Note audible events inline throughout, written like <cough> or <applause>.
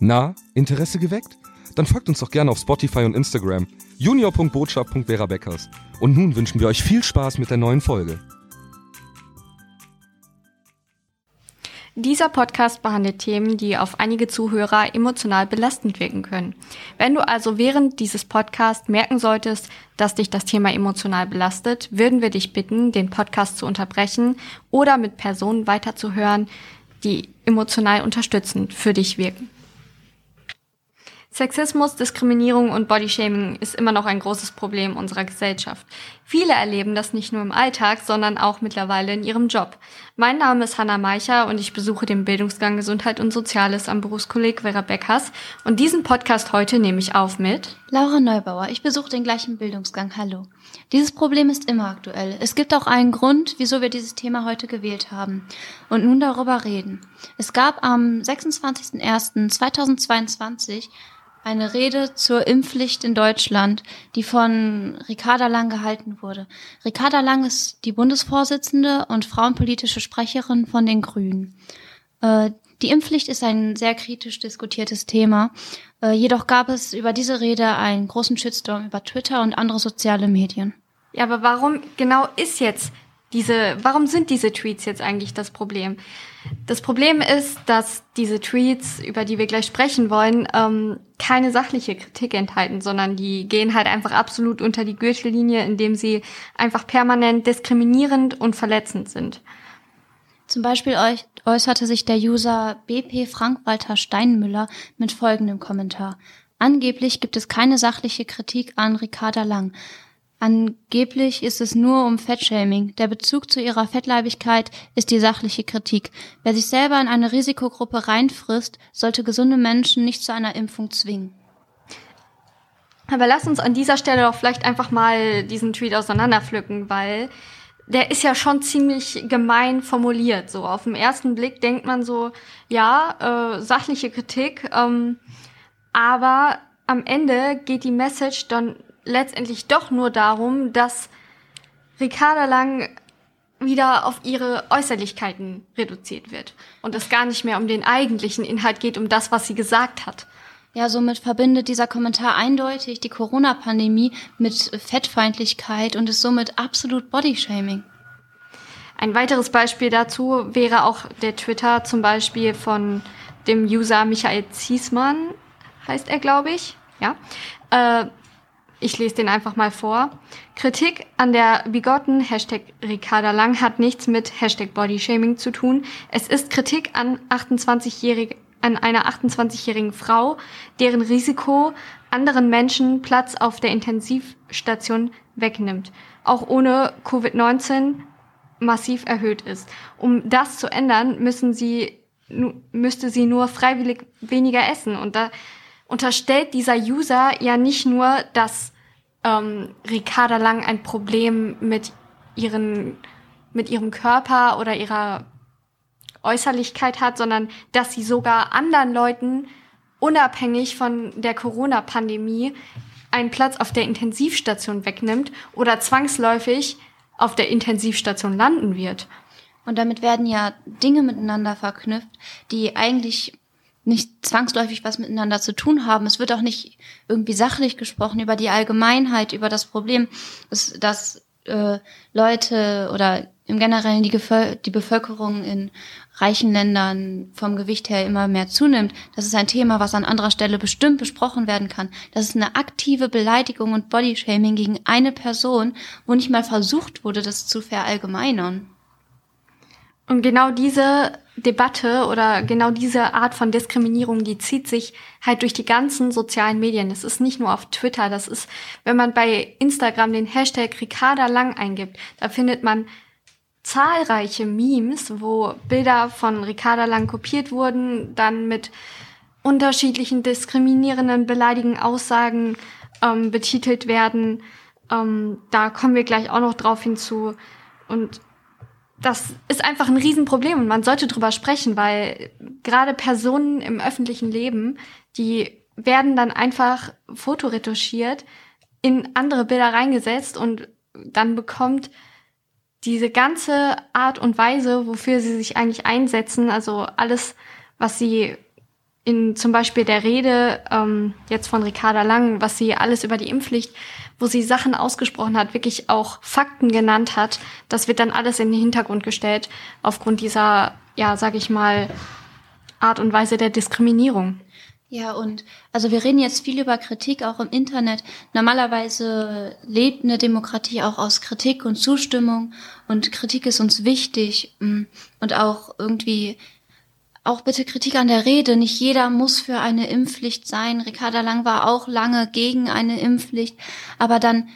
Na, Interesse geweckt? Dann folgt uns doch gerne auf Spotify und Instagram junior.botschaft.vera Und nun wünschen wir euch viel Spaß mit der neuen Folge. Dieser Podcast behandelt Themen, die auf einige Zuhörer emotional belastend wirken können. Wenn du also während dieses Podcasts merken solltest, dass dich das Thema emotional belastet, würden wir dich bitten, den Podcast zu unterbrechen oder mit Personen weiterzuhören, die emotional unterstützend für dich wirken. Sexismus, Diskriminierung und Bodyshaming ist immer noch ein großes Problem unserer Gesellschaft. Viele erleben das nicht nur im Alltag, sondern auch mittlerweile in ihrem Job. Mein Name ist Hanna Meicher und ich besuche den Bildungsgang Gesundheit und Soziales am Berufskolleg Vera Beckers. Und diesen Podcast heute nehme ich auf mit Laura Neubauer. Ich besuche den gleichen Bildungsgang. Hallo. Dieses Problem ist immer aktuell. Es gibt auch einen Grund, wieso wir dieses Thema heute gewählt haben und nun darüber reden. Es gab am 26.01.2022 eine Rede zur Impfpflicht in Deutschland, die von Ricarda Lang gehalten wurde. Ricarda Lang ist die Bundesvorsitzende und frauenpolitische Sprecherin von den Grünen. Die Impfpflicht ist ein sehr kritisch diskutiertes Thema. Äh, jedoch gab es über diese Rede einen großen Shitstorm über Twitter und andere soziale Medien. Ja, aber warum genau ist jetzt diese, warum sind diese Tweets jetzt eigentlich das Problem? Das Problem ist, dass diese Tweets, über die wir gleich sprechen wollen, ähm, keine sachliche Kritik enthalten, sondern die gehen halt einfach absolut unter die Gürtellinie, indem sie einfach permanent diskriminierend und verletzend sind. Zum Beispiel äußerte sich der User BP Frank-Walter Steinmüller mit folgendem Kommentar. Angeblich gibt es keine sachliche Kritik an Ricarda Lang. Angeblich ist es nur um Fettshaming. Der Bezug zu ihrer Fettleibigkeit ist die sachliche Kritik. Wer sich selber in eine Risikogruppe reinfrisst, sollte gesunde Menschen nicht zu einer Impfung zwingen. Aber lass uns an dieser Stelle doch vielleicht einfach mal diesen Tweet auseinanderpflücken, weil der ist ja schon ziemlich gemein formuliert. So auf den ersten Blick denkt man so, ja, äh, sachliche Kritik, ähm, aber am Ende geht die Message dann letztendlich doch nur darum, dass Ricarda Lang wieder auf ihre Äußerlichkeiten reduziert wird und es gar nicht mehr um den eigentlichen Inhalt geht, um das, was sie gesagt hat. Ja, somit verbindet dieser Kommentar eindeutig die Corona-Pandemie mit Fettfeindlichkeit und ist somit absolut Bodyshaming. Ein weiteres Beispiel dazu wäre auch der Twitter zum Beispiel von dem User Michael Ziesmann, heißt er, glaube ich. Ja. Äh, ich lese den einfach mal vor. Kritik an der bigotten Hashtag Ricarda Lang hat nichts mit Hashtag Bodyshaming zu tun. Es ist Kritik an 28-jährige, an einer 28-jährigen Frau, deren Risiko anderen Menschen Platz auf der Intensivstation wegnimmt. Auch ohne Covid-19 massiv erhöht ist. Um das zu ändern, müssen sie, müsste sie nur freiwillig weniger essen. Und da unterstellt dieser User ja nicht nur, dass ähm, Ricarda Lang ein Problem mit ihren mit ihrem Körper oder ihrer Äußerlichkeit hat, sondern dass sie sogar anderen Leuten unabhängig von der Corona-Pandemie einen Platz auf der Intensivstation wegnimmt oder zwangsläufig auf der Intensivstation landen wird. Und damit werden ja Dinge miteinander verknüpft, die eigentlich nicht zwangsläufig was miteinander zu tun haben. Es wird auch nicht irgendwie sachlich gesprochen über die Allgemeinheit, über das Problem, dass, dass äh, Leute oder im Generellen die, Gevöl die Bevölkerung in reichen Ländern vom Gewicht her immer mehr zunimmt. Das ist ein Thema, was an anderer Stelle bestimmt besprochen werden kann. Das ist eine aktive Beleidigung und Bodyshaming gegen eine Person, wo nicht mal versucht wurde, das zu verallgemeinern. Und genau diese Debatte oder genau diese Art von Diskriminierung, die zieht sich halt durch die ganzen sozialen Medien. Das ist nicht nur auf Twitter, das ist, wenn man bei Instagram den Hashtag Ricarda Lang eingibt, da findet man zahlreiche Memes, wo Bilder von Ricarda Lang kopiert wurden, dann mit unterschiedlichen diskriminierenden, beleidigenden Aussagen ähm, betitelt werden. Ähm, da kommen wir gleich auch noch drauf hinzu. Und das ist einfach ein Riesenproblem und man sollte drüber sprechen, weil gerade Personen im öffentlichen Leben, die werden dann einfach fotoretuschiert, in andere Bilder reingesetzt und dann bekommt diese ganze Art und Weise, wofür sie sich eigentlich einsetzen, also alles, was sie in zum Beispiel der Rede ähm, jetzt von Ricarda Lang, was sie alles über die Impfpflicht, wo sie Sachen ausgesprochen hat, wirklich auch Fakten genannt hat, das wird dann alles in den Hintergrund gestellt aufgrund dieser, ja, sag ich mal, Art und Weise der Diskriminierung. Ja, und also wir reden jetzt viel über Kritik auch im Internet. Normalerweise lebt eine Demokratie auch aus Kritik und Zustimmung und Kritik ist uns wichtig mm, und auch irgendwie auch bitte Kritik an der Rede. Nicht jeder muss für eine Impfpflicht sein. Ricarda Lang war auch lange gegen eine Impfpflicht, aber dann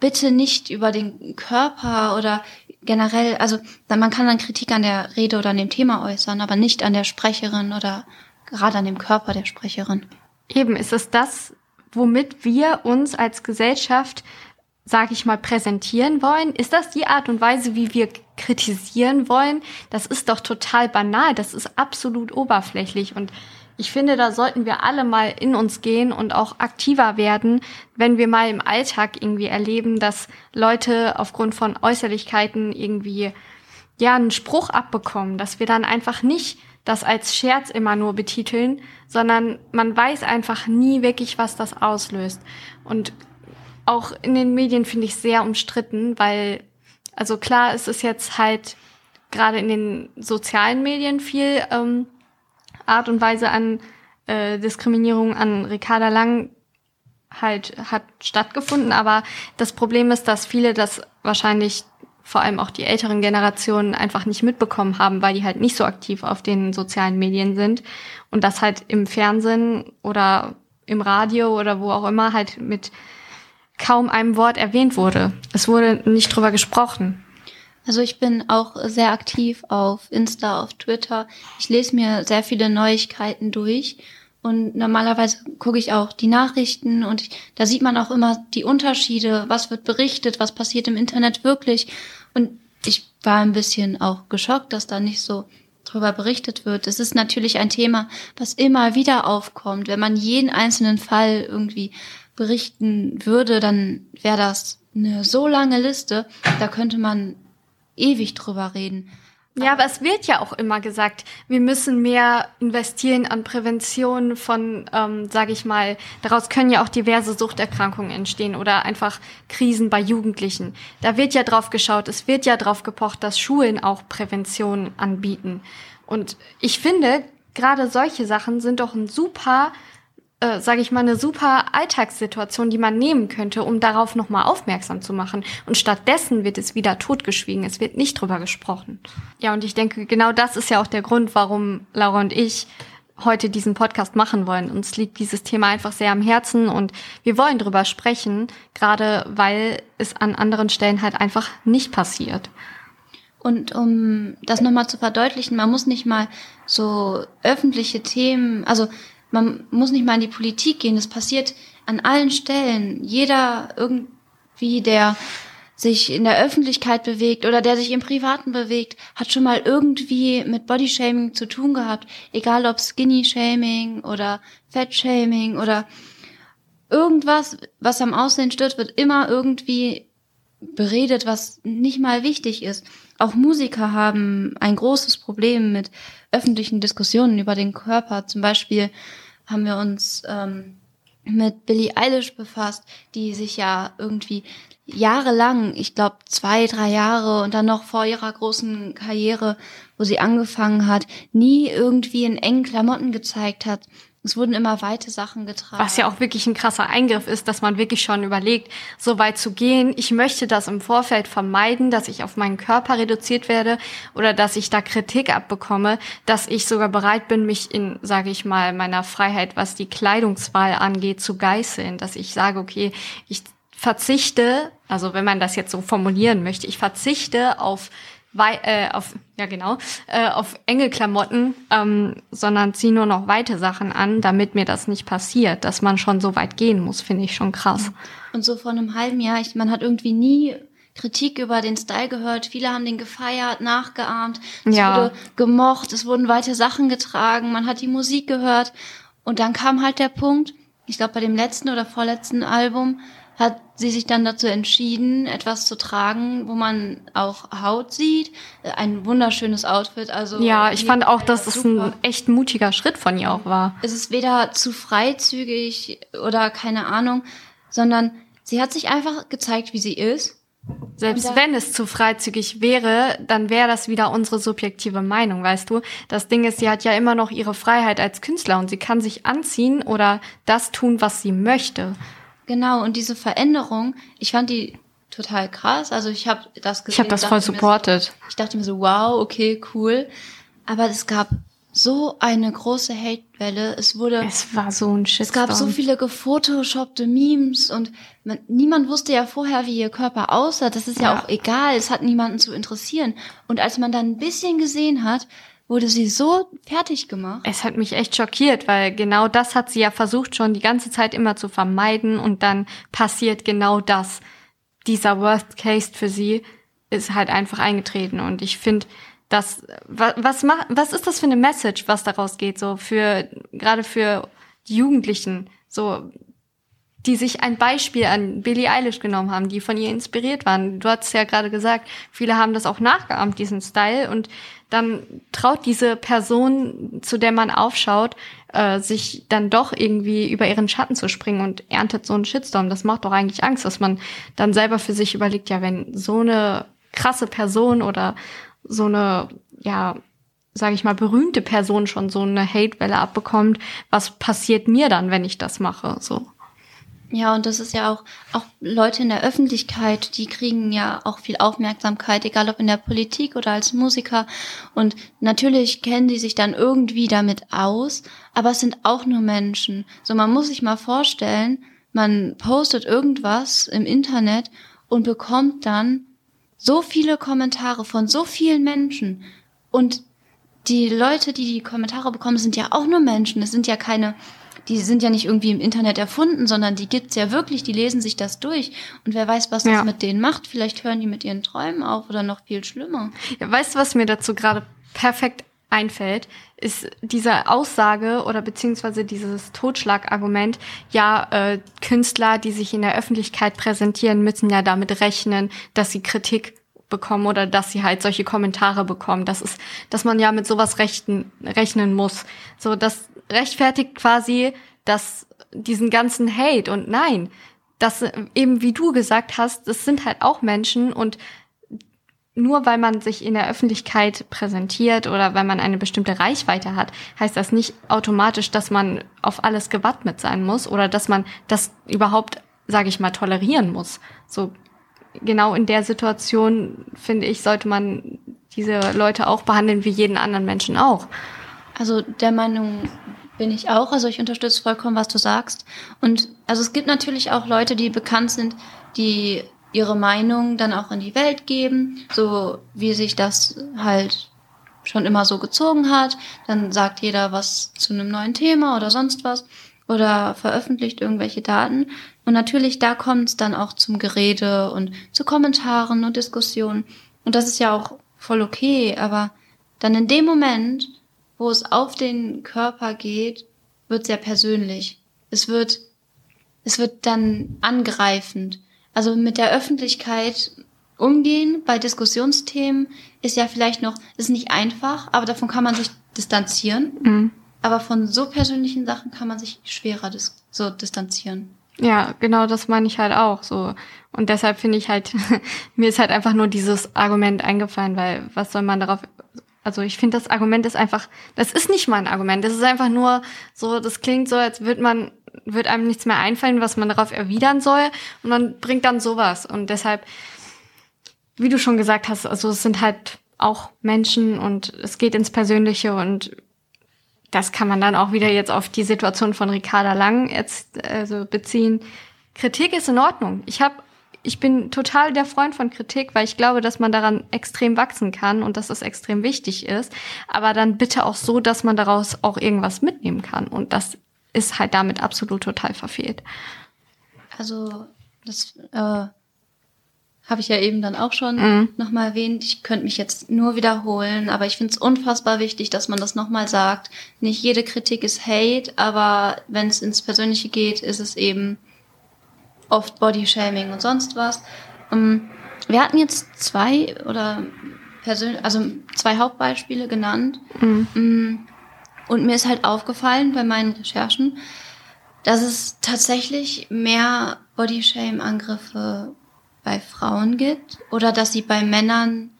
bitte nicht über den Körper oder generell, also man kann dann Kritik an der Rede oder an dem Thema äußern, aber nicht an der Sprecherin oder gerade an dem Körper der Sprecherin. Eben ist es das, womit wir uns als Gesellschaft, sage ich mal, präsentieren wollen? Ist das die Art und Weise, wie wir kritisieren wollen? Das ist doch total banal, das ist absolut oberflächlich und ich finde, da sollten wir alle mal in uns gehen und auch aktiver werden, wenn wir mal im Alltag irgendwie erleben, dass Leute aufgrund von Äußerlichkeiten irgendwie ja einen Spruch abbekommen, dass wir dann einfach nicht das als Scherz immer nur betiteln, sondern man weiß einfach nie wirklich, was das auslöst. Und auch in den Medien finde ich sehr umstritten, weil, also klar, es ist jetzt halt gerade in den sozialen Medien viel ähm, Art und Weise an äh, Diskriminierung an Ricarda Lang halt hat stattgefunden, aber das Problem ist, dass viele das wahrscheinlich vor allem auch die älteren Generationen einfach nicht mitbekommen haben, weil die halt nicht so aktiv auf den sozialen Medien sind. Und das halt im Fernsehen oder im Radio oder wo auch immer halt mit kaum einem Wort erwähnt wurde. Es wurde nicht drüber gesprochen. Also ich bin auch sehr aktiv auf Insta, auf Twitter. Ich lese mir sehr viele Neuigkeiten durch und normalerweise gucke ich auch die Nachrichten und ich, da sieht man auch immer die Unterschiede, was wird berichtet, was passiert im Internet wirklich. Und ich war ein bisschen auch geschockt, dass da nicht so drüber berichtet wird. Es ist natürlich ein Thema, was immer wieder aufkommt. Wenn man jeden einzelnen Fall irgendwie berichten würde, dann wäre das eine so lange Liste, da könnte man ewig drüber reden. Ja, aber es wird ja auch immer gesagt, wir müssen mehr investieren an Prävention von, ähm, sage ich mal, daraus können ja auch diverse Suchterkrankungen entstehen oder einfach Krisen bei Jugendlichen. Da wird ja drauf geschaut, es wird ja drauf gepocht, dass Schulen auch Prävention anbieten. Und ich finde, gerade solche Sachen sind doch ein super äh, sage ich mal, eine super Alltagssituation, die man nehmen könnte, um darauf nochmal aufmerksam zu machen. Und stattdessen wird es wieder totgeschwiegen. Es wird nicht drüber gesprochen. Ja, und ich denke, genau das ist ja auch der Grund, warum Laura und ich heute diesen Podcast machen wollen. Uns liegt dieses Thema einfach sehr am Herzen und wir wollen drüber sprechen, gerade weil es an anderen Stellen halt einfach nicht passiert. Und um das nochmal zu verdeutlichen, man muss nicht mal so öffentliche Themen, also man muss nicht mal in die Politik gehen. Das passiert an allen Stellen. Jeder irgendwie, der sich in der Öffentlichkeit bewegt oder der sich im Privaten bewegt, hat schon mal irgendwie mit Bodyshaming zu tun gehabt. Egal ob Skinny-Shaming oder Fat-Shaming oder irgendwas, was am Aussehen stört, wird immer irgendwie beredet, was nicht mal wichtig ist. Auch Musiker haben ein großes Problem mit öffentlichen Diskussionen über den Körper. Zum Beispiel haben wir uns ähm, mit Billie Eilish befasst, die sich ja irgendwie jahrelang, ich glaube zwei, drei Jahre und dann noch vor ihrer großen Karriere, wo sie angefangen hat, nie irgendwie in engen Klamotten gezeigt hat, es wurden immer weite Sachen getragen. Was ja auch wirklich ein krasser Eingriff ist, dass man wirklich schon überlegt, so weit zu gehen. Ich möchte das im Vorfeld vermeiden, dass ich auf meinen Körper reduziert werde oder dass ich da Kritik abbekomme, dass ich sogar bereit bin, mich in, sage ich mal, meiner Freiheit, was die Kleidungswahl angeht, zu geißeln. Dass ich sage, okay, ich verzichte, also wenn man das jetzt so formulieren möchte, ich verzichte auf wei äh, auf ja genau äh, auf enge Klamotten, ähm, sondern ziehe nur noch weite Sachen an, damit mir das nicht passiert, dass man schon so weit gehen muss, finde ich schon krass. Und so vor einem halben Jahr, ich, man hat irgendwie nie Kritik über den Style gehört. Viele haben den gefeiert, nachgeahmt. Es ja. wurde gemocht, es wurden weite Sachen getragen, man hat die Musik gehört. Und dann kam halt der Punkt, ich glaube bei dem letzten oder vorletzten Album hat sie sich dann dazu entschieden, etwas zu tragen, wo man auch Haut sieht. Ein wunderschönes Outfit. Also ja, ich fand auch, dass es ein echt mutiger Schritt von ihr auch war. Es ist weder zu freizügig oder keine Ahnung, sondern sie hat sich einfach gezeigt, wie sie ist. Selbst wenn es zu freizügig wäre, dann wäre das wieder unsere subjektive Meinung, weißt du? Das Ding ist, sie hat ja immer noch ihre Freiheit als Künstler und sie kann sich anziehen oder das tun, was sie möchte. Genau, und diese Veränderung, ich fand die total krass. Also ich habe das gesehen. Ich habe das voll supportet. So, ich dachte mir so, wow, okay, cool. Aber es gab so eine große Hatewelle. Es wurde. Es war so ein Shitstorm. Es gab so viele gefotoshoppte Memes und man, niemand wusste ja vorher, wie ihr Körper aussah. Das ist ja, ja auch egal. Es hat niemanden zu interessieren. Und als man dann ein bisschen gesehen hat, wurde sie so fertig gemacht. Es hat mich echt schockiert, weil genau das hat sie ja versucht schon die ganze Zeit immer zu vermeiden und dann passiert genau das. Dieser Worst Case für sie ist halt einfach eingetreten und ich finde, das, was, was, macht, was ist das für eine Message, was daraus geht, so für, gerade für Jugendlichen, so, die sich ein Beispiel an Billie Eilish genommen haben, die von ihr inspiriert waren. Du hast ja gerade gesagt, viele haben das auch nachgeahmt, diesen Style, und dann traut diese Person, zu der man aufschaut, äh, sich dann doch irgendwie über ihren Schatten zu springen und erntet so einen Shitstorm. Das macht doch eigentlich Angst, dass man dann selber für sich überlegt, ja, wenn so eine krasse Person oder so eine, ja, sage ich mal, berühmte Person schon so eine Hatewelle abbekommt, was passiert mir dann, wenn ich das mache? So. Ja, und das ist ja auch, auch Leute in der Öffentlichkeit, die kriegen ja auch viel Aufmerksamkeit, egal ob in der Politik oder als Musiker. Und natürlich kennen die sich dann irgendwie damit aus, aber es sind auch nur Menschen. So, man muss sich mal vorstellen, man postet irgendwas im Internet und bekommt dann so viele Kommentare von so vielen Menschen und die Leute, die die Kommentare bekommen, sind ja auch nur Menschen. Es sind ja keine, die sind ja nicht irgendwie im Internet erfunden, sondern die gibt's ja wirklich, die lesen sich das durch. Und wer weiß, was das ja. mit denen macht. Vielleicht hören die mit ihren Träumen auf oder noch viel schlimmer. Ja, weißt du, was mir dazu gerade perfekt einfällt, ist diese Aussage oder beziehungsweise dieses Totschlagargument, ja, äh, Künstler, die sich in der Öffentlichkeit präsentieren, müssen ja damit rechnen, dass sie Kritik bekommen oder dass sie halt solche Kommentare bekommen. Das ist, dass man ja mit sowas rechten, rechnen muss. So, das rechtfertigt quasi dass diesen ganzen Hate und nein, das eben wie du gesagt hast, das sind halt auch Menschen und nur weil man sich in der Öffentlichkeit präsentiert oder weil man eine bestimmte Reichweite hat, heißt das nicht automatisch, dass man auf alles gewappnet sein muss oder dass man das überhaupt, sage ich mal, tolerieren muss. So genau in der Situation finde ich, sollte man diese Leute auch behandeln wie jeden anderen Menschen auch. Also der Meinung bin ich auch. Also ich unterstütze vollkommen, was du sagst. Und also es gibt natürlich auch Leute, die bekannt sind, die ihre Meinung dann auch in die Welt geben, so wie sich das halt schon immer so gezogen hat. Dann sagt jeder was zu einem neuen Thema oder sonst was oder veröffentlicht irgendwelche Daten. Und natürlich, da kommt es dann auch zum Gerede und zu Kommentaren und Diskussionen. Und das ist ja auch voll okay, aber dann in dem Moment, wo es auf den Körper geht, wird sehr persönlich. Es wird, es wird dann angreifend. Also mit der Öffentlichkeit umgehen bei Diskussionsthemen ist ja vielleicht noch, ist nicht einfach, aber davon kann man sich distanzieren. Mhm. Aber von so persönlichen Sachen kann man sich schwerer dis so distanzieren. Ja, genau, das meine ich halt auch so. Und deshalb finde ich halt, <laughs> mir ist halt einfach nur dieses Argument eingefallen, weil was soll man darauf, also ich finde das Argument ist einfach, das ist nicht mal ein Argument, das ist einfach nur so, das klingt so, als würde man wird einem nichts mehr einfallen, was man darauf erwidern soll. Und man bringt dann sowas. Und deshalb, wie du schon gesagt hast, also es sind halt auch Menschen und es geht ins Persönliche und das kann man dann auch wieder jetzt auf die Situation von Ricarda Lang jetzt also beziehen. Kritik ist in Ordnung. Ich habe ich bin total der Freund von Kritik, weil ich glaube, dass man daran extrem wachsen kann und dass das extrem wichtig ist. Aber dann bitte auch so, dass man daraus auch irgendwas mitnehmen kann. Und das ist halt damit absolut total verfehlt. Also das äh, habe ich ja eben dann auch schon mhm. nochmal erwähnt. Ich könnte mich jetzt nur wiederholen, aber ich finde es unfassbar wichtig, dass man das nochmal sagt. Nicht jede Kritik ist Hate, aber wenn es ins Persönliche geht, ist es eben oft Bodyshaming und sonst was. Ähm, wir hatten jetzt zwei oder persönlich, also zwei Hauptbeispiele genannt. Mhm. Und mir ist halt aufgefallen bei meinen Recherchen, dass es tatsächlich mehr Bodyshame-Angriffe bei Frauen gibt oder dass sie bei Männern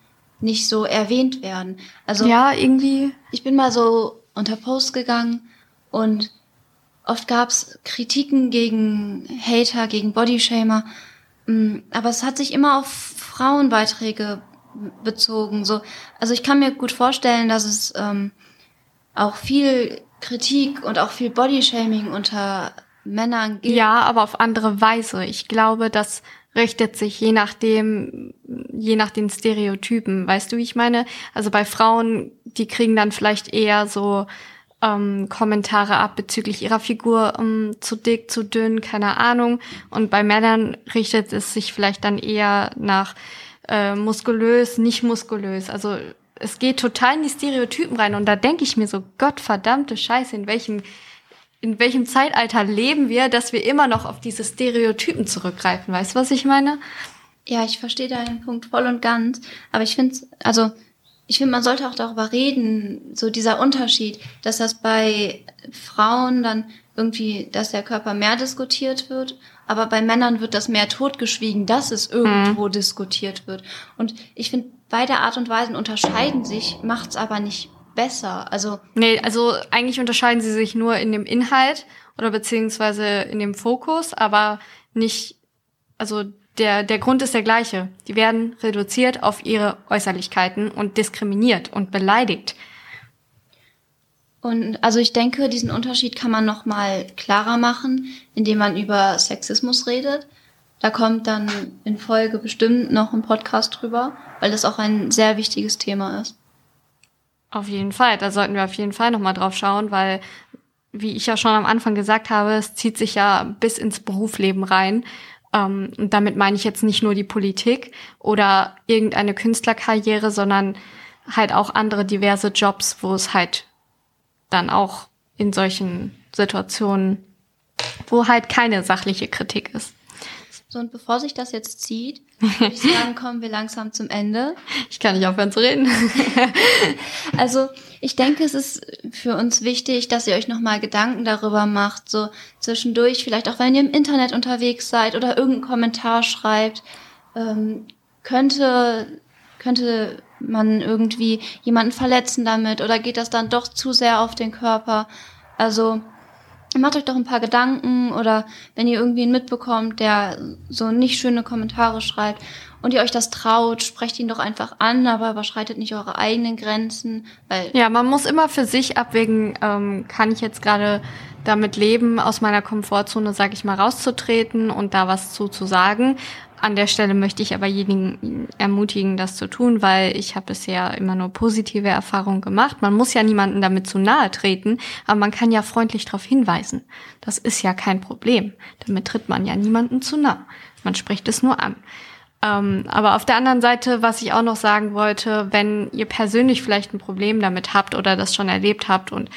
nicht so erwähnt werden. Also ja, irgendwie. Ich bin mal so unter Post gegangen und oft gab's Kritiken gegen Hater, gegen Bodyshamer, mm, aber es hat sich immer auf Frauenbeiträge bezogen. So, also ich kann mir gut vorstellen, dass es ähm, auch viel Kritik und auch viel Bodyshaming unter Männern gibt. Ja, aber auf andere Weise. Ich glaube, das richtet sich je nachdem, je nach den Stereotypen. Weißt du, wie ich meine? Also bei Frauen, die kriegen dann vielleicht eher so ähm, Kommentare ab bezüglich ihrer Figur ähm, zu dick, zu dünn, keine Ahnung. Und bei Männern richtet es sich vielleicht dann eher nach äh, muskulös, nicht muskulös. Also es geht total in die Stereotypen rein und da denke ich mir so, Gottverdammte Scheiße, in welchem in welchem Zeitalter leben wir, dass wir immer noch auf diese Stereotypen zurückgreifen? Weißt du, was ich meine? Ja, ich verstehe deinen Punkt voll und ganz, aber ich finde, also ich finde, man sollte auch darüber reden, so dieser Unterschied, dass das bei Frauen dann irgendwie, dass der Körper mehr diskutiert wird, aber bei Männern wird das mehr totgeschwiegen, dass es irgendwo hm. diskutiert wird. Und ich finde, beide Art und Weisen unterscheiden sich, macht's aber nicht besser. Also nee, also eigentlich unterscheiden sie sich nur in dem Inhalt oder beziehungsweise in dem Fokus, aber nicht, also der, der Grund ist der gleiche. Die werden reduziert auf ihre Äußerlichkeiten und diskriminiert und beleidigt. Und also ich denke, diesen Unterschied kann man noch mal klarer machen, indem man über Sexismus redet. Da kommt dann in Folge bestimmt noch ein Podcast drüber, weil das auch ein sehr wichtiges Thema ist. Auf jeden Fall, da sollten wir auf jeden Fall nochmal drauf schauen, weil, wie ich ja schon am Anfang gesagt habe, es zieht sich ja bis ins Berufsleben rein. Ähm, und damit meine ich jetzt nicht nur die Politik oder irgendeine Künstlerkarriere, sondern halt auch andere diverse Jobs, wo es halt dann auch in solchen Situationen, wo halt keine sachliche Kritik ist. So, und bevor sich das jetzt zieht, <laughs> würde ich sagen, kommen wir langsam zum Ende. Ich kann nicht aufhören zu reden. <laughs> also, ich denke, es ist für uns wichtig, dass ihr euch nochmal Gedanken darüber macht, so zwischendurch, vielleicht auch wenn ihr im Internet unterwegs seid oder irgendeinen Kommentar schreibt, ähm, könnte, könnte man irgendwie jemanden verletzen damit oder geht das dann doch zu sehr auf den Körper? Also, macht euch doch ein paar Gedanken oder wenn ihr irgendwie einen mitbekommt, der so nicht schöne Kommentare schreibt und ihr euch das traut, sprecht ihn doch einfach an, aber überschreitet nicht eure eigenen Grenzen. Weil ja, man muss immer für sich abwägen, ähm, kann ich jetzt gerade damit leben, aus meiner Komfortzone, sag ich mal, rauszutreten und da was zu, zu sagen. An der Stelle möchte ich aber jeden ermutigen, das zu tun, weil ich habe bisher immer nur positive Erfahrungen gemacht. Man muss ja niemanden damit zu nahe treten, aber man kann ja freundlich darauf hinweisen. Das ist ja kein Problem. Damit tritt man ja niemanden zu nahe. Man spricht es nur an. Ähm, aber auf der anderen Seite, was ich auch noch sagen wollte, wenn ihr persönlich vielleicht ein Problem damit habt oder das schon erlebt habt und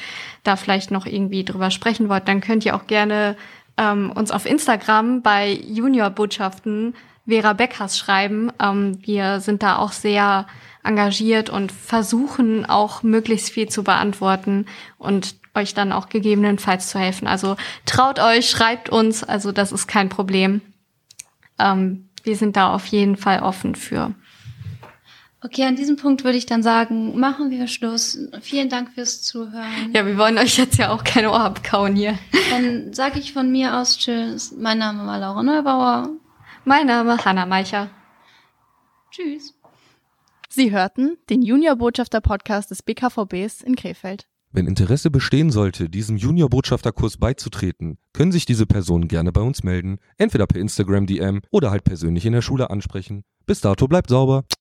da vielleicht noch irgendwie drüber sprechen wollt, dann könnt ihr auch gerne ähm, uns auf Instagram bei Juniorbotschaften Vera Beckers schreiben. Ähm, wir sind da auch sehr engagiert und versuchen auch möglichst viel zu beantworten und euch dann auch gegebenenfalls zu helfen. Also traut euch, schreibt uns, also das ist kein Problem. Ähm, wir sind da auf jeden Fall offen für. Okay, an diesem Punkt würde ich dann sagen, machen wir Schluss. Vielen Dank fürs Zuhören. Ja, wir wollen euch jetzt ja auch keine Ohr abkauen hier. Dann sage ich von mir aus Tschüss. Mein Name war Laura Neubauer. Mein Name Hanna Meicher. Tschüss. Sie hörten den Junior-Botschafter-Podcast des BKVBs in Krefeld. Wenn Interesse bestehen sollte, diesem Junior-Botschafterkurs beizutreten, können sich diese Personen gerne bei uns melden, entweder per Instagram DM oder halt persönlich in der Schule ansprechen. Bis dato bleibt sauber.